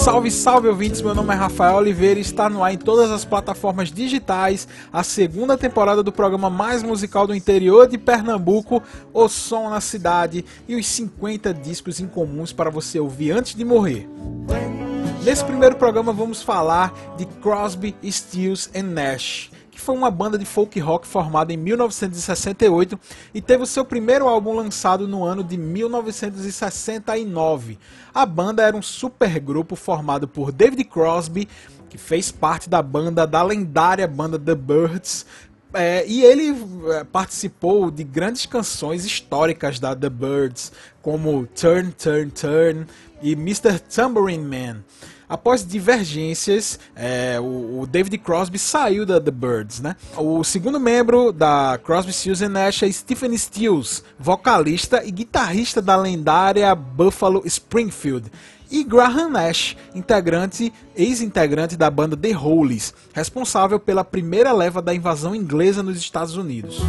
Salve, salve ouvintes, meu nome é Rafael Oliveira e está no ar em todas as plataformas digitais a segunda temporada do programa mais musical do interior de Pernambuco, O Som na Cidade e os 50 discos incomuns para você ouvir antes de morrer. Nesse primeiro programa vamos falar de Crosby, Stills and Nash que foi uma banda de folk rock formada em 1968 e teve o seu primeiro álbum lançado no ano de 1969. A banda era um supergrupo formado por David Crosby, que fez parte da banda da lendária banda The Birds, é, e ele é, participou de grandes canções históricas da The Birds, como Turn, Turn, Turn e Mr. Tambourine Man. Após divergências, é, o, o, David Crosby saiu da The Birds, né? O segundo membro da Crosby, Stills Nash é Stephen Stills, vocalista e guitarrista da lendária Buffalo Springfield e Graham Nash, integrante, ex-integrante da banda The Hollies, responsável pela primeira leva da invasão inglesa nos Estados Unidos.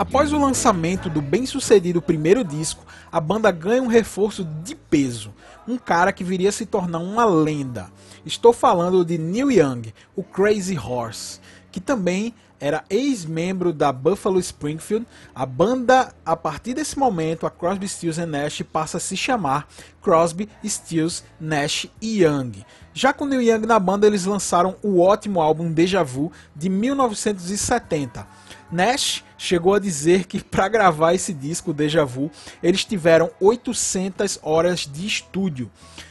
Após o lançamento do bem-sucedido primeiro disco, a banda ganha um reforço de peso, um cara que viria a se tornar uma lenda. Estou falando de Neil Young, o Crazy Horse, que também era ex-membro da Buffalo Springfield. A banda, a partir desse momento, a Crosby, Stills Nash passa a se chamar Crosby, Stills, Nash e Young. Já com Neil Young na banda, eles lançaram o ótimo álbum Deja Vu de 1970 Nash chegou a dizer que para gravar esse disco, Deja Vu, eles tiveram 800 horas de estúdio.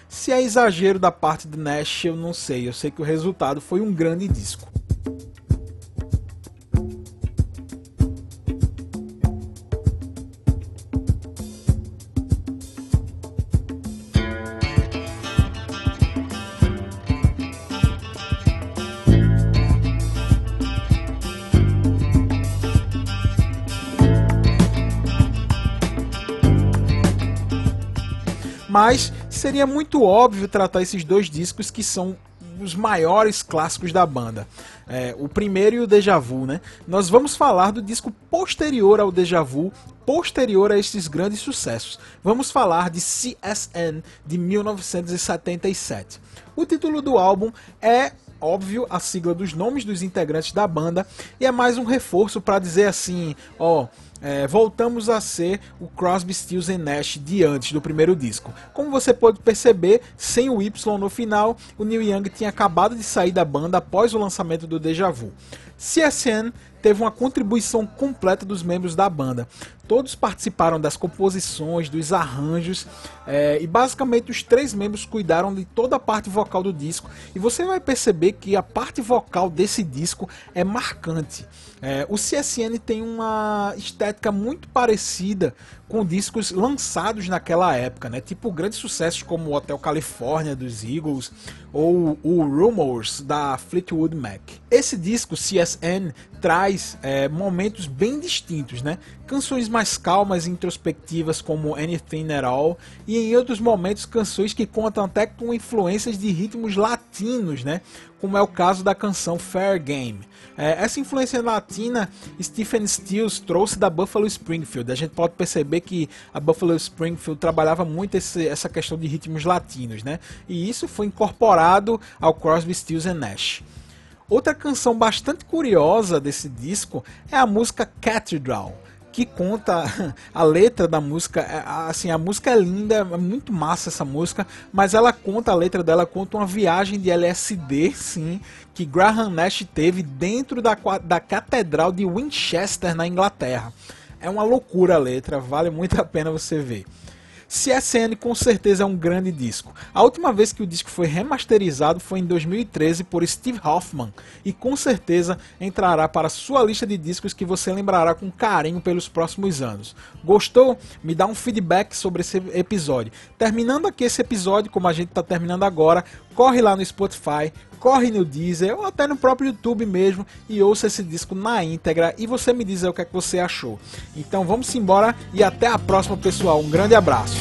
Se é exagero da parte de Nash, eu não sei. Eu sei que o resultado foi um grande disco. Mas seria muito óbvio tratar esses dois discos que são os maiores clássicos da banda. É, o primeiro e o Deja Vu, né? Nós vamos falar do disco posterior ao Deja Vu, posterior a esses grandes sucessos. Vamos falar de CSN de 1977. O título do álbum é óbvio a sigla dos nomes dos integrantes da banda e é mais um reforço para dizer assim, ó, é, voltamos a ser o Crosby, Stills Nash de antes do primeiro disco. Como você pode perceber, sem o Y no final, o Neil Young tinha acabado de sair da banda após o lançamento do Deja Vu. CSN teve uma contribuição completa dos membros da banda. Todos participaram das composições, dos arranjos é, e basicamente os três membros cuidaram de toda a parte vocal do disco. E você vai perceber que a parte vocal desse disco é marcante. É, o CSN tem uma estética muito parecida com discos lançados naquela época, né? Tipo grandes sucessos como o Hotel California dos Eagles ou o Rumors da Fleetwood Mac. Esse disco CSN traz é, momentos bem distintos, né? Canções mais calmas e introspectivas como Anything at All e em outros momentos canções que contam até com influências de ritmos latinos, né? Como é o caso da canção Fair Game. É, essa influência latina Stephen Stills trouxe da Buffalo Springfield. A gente pode perceber que a Buffalo Springfield trabalhava muito esse, essa questão de ritmos latinos, né? E isso foi incorporado ao Crosby, Stills Nash. Outra canção bastante curiosa desse disco é a música Cathedral que conta a letra da música, é, assim, a música é linda, é muito massa essa música, mas ela conta a letra dela conta uma viagem de LSD, sim, que Graham Nash teve dentro da, da catedral de Winchester na Inglaterra. É uma loucura a letra, vale muito a pena você ver. CSN com certeza é um grande disco. A última vez que o disco foi remasterizado foi em 2013 por Steve Hoffman e com certeza entrará para sua lista de discos que você lembrará com carinho pelos próximos anos. Gostou? Me dá um feedback sobre esse episódio. Terminando aqui esse episódio, como a gente está terminando agora, corre lá no Spotify, corre no Deezer ou até no próprio YouTube mesmo e ouça esse disco na íntegra e você me diz o que, é que você achou. Então vamos embora e até a próxima, pessoal. Um grande abraço.